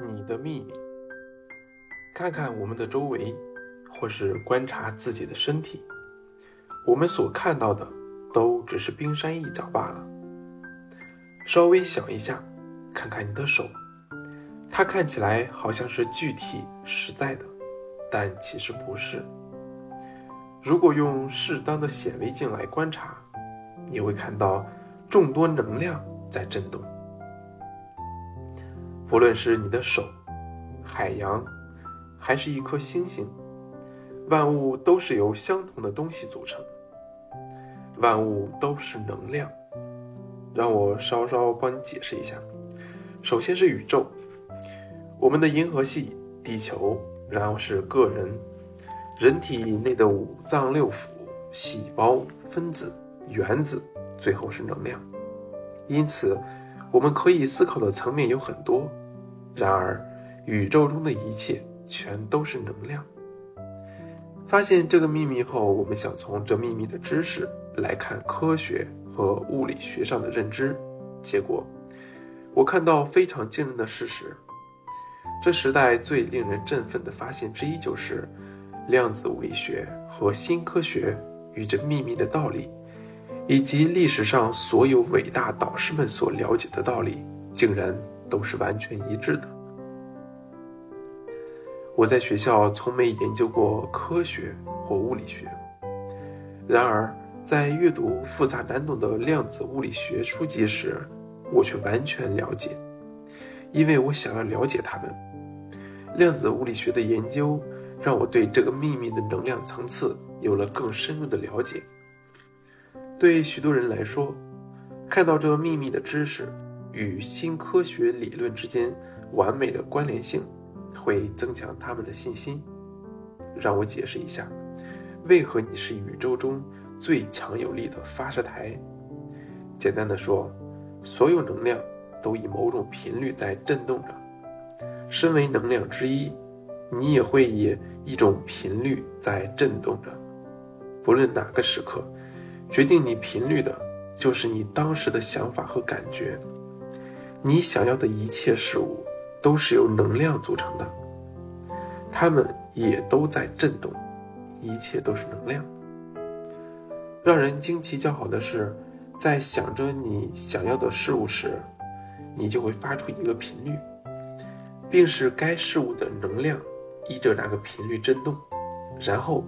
你的秘密。看看我们的周围，或是观察自己的身体，我们所看到的都只是冰山一角罢了。稍微想一下，看看你的手，它看起来好像是具体实在的，但其实不是。如果用适当的显微镜来观察，你会看到众多能量在震动。不论是你的手、海洋，还是一颗星星，万物都是由相同的东西组成。万物都是能量。让我稍稍帮你解释一下。首先是宇宙，我们的银河系、地球，然后是个人、人体内的五脏六腑、细胞、分子、原子，最后是能量。因此，我们可以思考的层面有很多。然而，宇宙中的一切全都是能量。发现这个秘密后，我们想从这秘密的知识来看科学和物理学上的认知。结果，我看到非常惊人的事实。这时代最令人振奋的发现之一，就是量子物理学和新科学与这秘密的道理，以及历史上所有伟大导师们所了解的道理，竟然。都是完全一致的。我在学校从没研究过科学或物理学，然而在阅读复杂难懂的量子物理学书籍时，我却完全了解，因为我想要了解它们。量子物理学的研究让我对这个秘密的能量层次有了更深入的了解。对许多人来说，看到这个秘密的知识。与新科学理论之间完美的关联性，会增强他们的信心。让我解释一下，为何你是宇宙中最强有力的发射台？简单的说，所有能量都以某种频率在振动着。身为能量之一，你也会以一种频率在振动着。不论哪个时刻，决定你频率的，就是你当时的想法和感觉。你想要的一切事物都是由能量组成的，它们也都在震动，一切都是能量。让人惊奇叫好的是，在想着你想要的事物时，你就会发出一个频率，并使该事物的能量依着那个频率振动，然后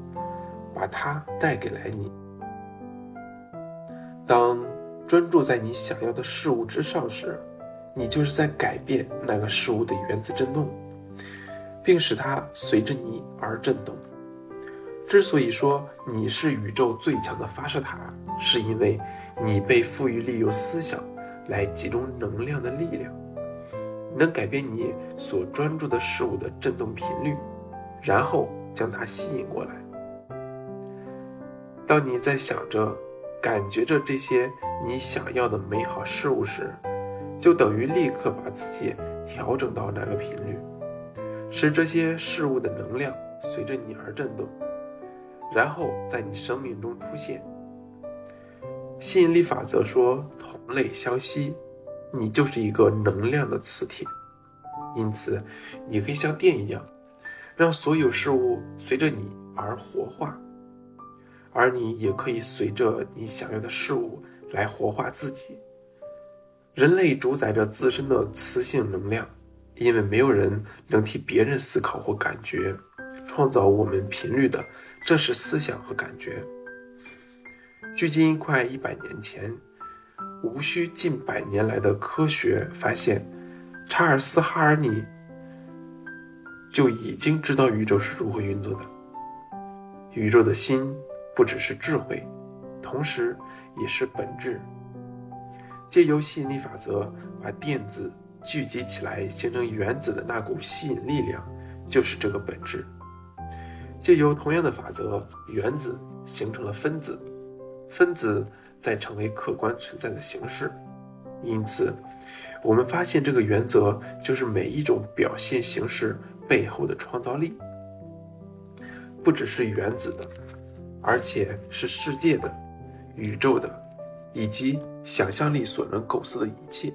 把它带给来你。当专注在你想要的事物之上时，你就是在改变那个事物的原子振动，并使它随着你而振动。之所以说你是宇宙最强的发射塔，是因为你被赋予利用思想来集中能量的力量，能改变你所专注的事物的振动频率，然后将它吸引过来。当你在想着、感觉着这些你想要的美好事物时，就等于立刻把自己调整到那个频率，使这些事物的能量随着你而振动，然后在你生命中出现。吸引力法则说同类相吸，你就是一个能量的磁铁，因此你可以像电一样，让所有事物随着你而活化，而你也可以随着你想要的事物来活化自己。人类主宰着自身的磁性能量，因为没有人能替别人思考或感觉。创造我们频率的，正是思想和感觉。距今快一百年前，无需近百年来的科学发现，查尔斯·哈尔尼就已经知道宇宙是如何运作的。宇宙的心不只是智慧，同时也是本质。借由吸引力法则把电子聚集起来形成原子的那股吸引力量，就是这个本质。借由同样的法则，原子形成了分子，分子再成为客观存在的形式。因此，我们发现这个原则就是每一种表现形式背后的创造力，不只是原子的，而且是世界的、宇宙的。以及想象力所能构思的一切。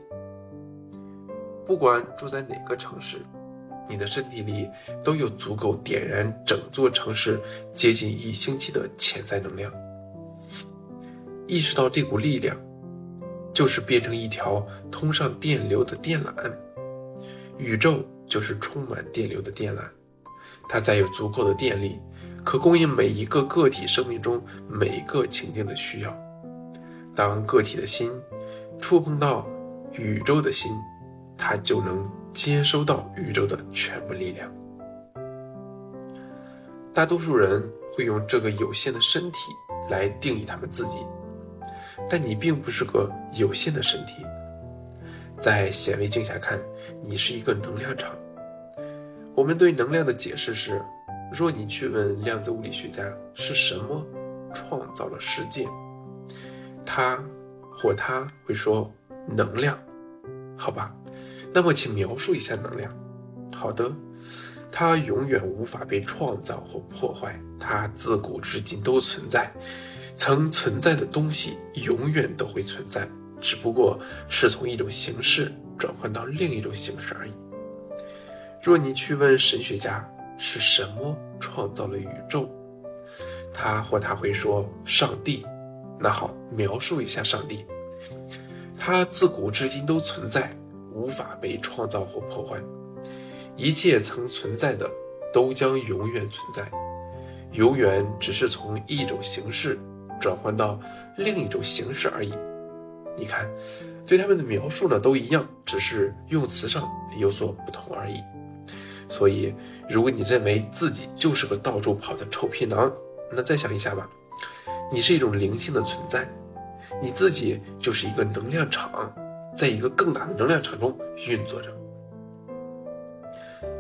不管住在哪个城市，你的身体里都有足够点燃整座城市接近一星期的潜在能量。意识到这股力量，就是变成一条通上电流的电缆。宇宙就是充满电流的电缆，它载有足够的电力，可供应每一个个体生命中每一个情境的需要。当个体的心触碰到宇宙的心，它就能接收到宇宙的全部力量。大多数人会用这个有限的身体来定义他们自己。但你并不是个有限的身体，在显微镜下看，你是一个能量场。我们对能量的解释是：若你去问量子物理学家是什么创造了世界，他或他会说能量，好吧？那么请描述一下能量。好的，它永远无法被创造或破坏，它自古至今都存在。曾存在的东西永远都会存在，只不过是从一种形式转换到另一种形式而已。若你去问神学家是什么创造了宇宙，他或他会说上帝。那好，描述一下上帝。他自古至今都存在，无法被创造或破坏。一切曾存在的都将永远存在，永远只是从一种形式。转换到另一种形式而已。你看，对他们的描述呢都一样，只是用词上有所不同而已。所以，如果你认为自己就是个到处跑的臭皮囊，那再想一下吧，你是一种灵性的存在，你自己就是一个能量场，在一个更大的能量场中运作着。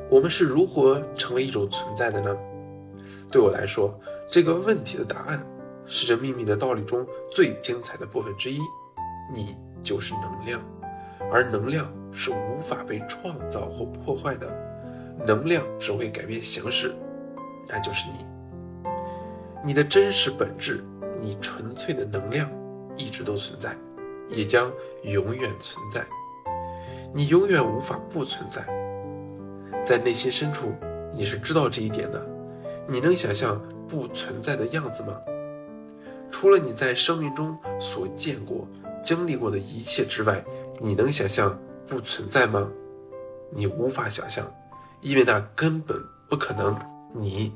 我们是如何成为一种存在的呢？对我来说，这个问题的答案。是这秘密的道理中最精彩的部分之一，你就是能量，而能量是无法被创造或破坏的，能量只会改变形式，那就是你。你的真实本质，你纯粹的能量，一直都存在，也将永远存在。你永远无法不存在，在内心深处，你是知道这一点的。你能想象不存在的样子吗？除了你在生命中所见过、经历过的一切之外，你能想象不存在吗？你无法想象，因为那根本不可能。你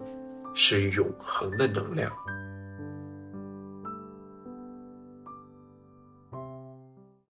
是永恒的能量。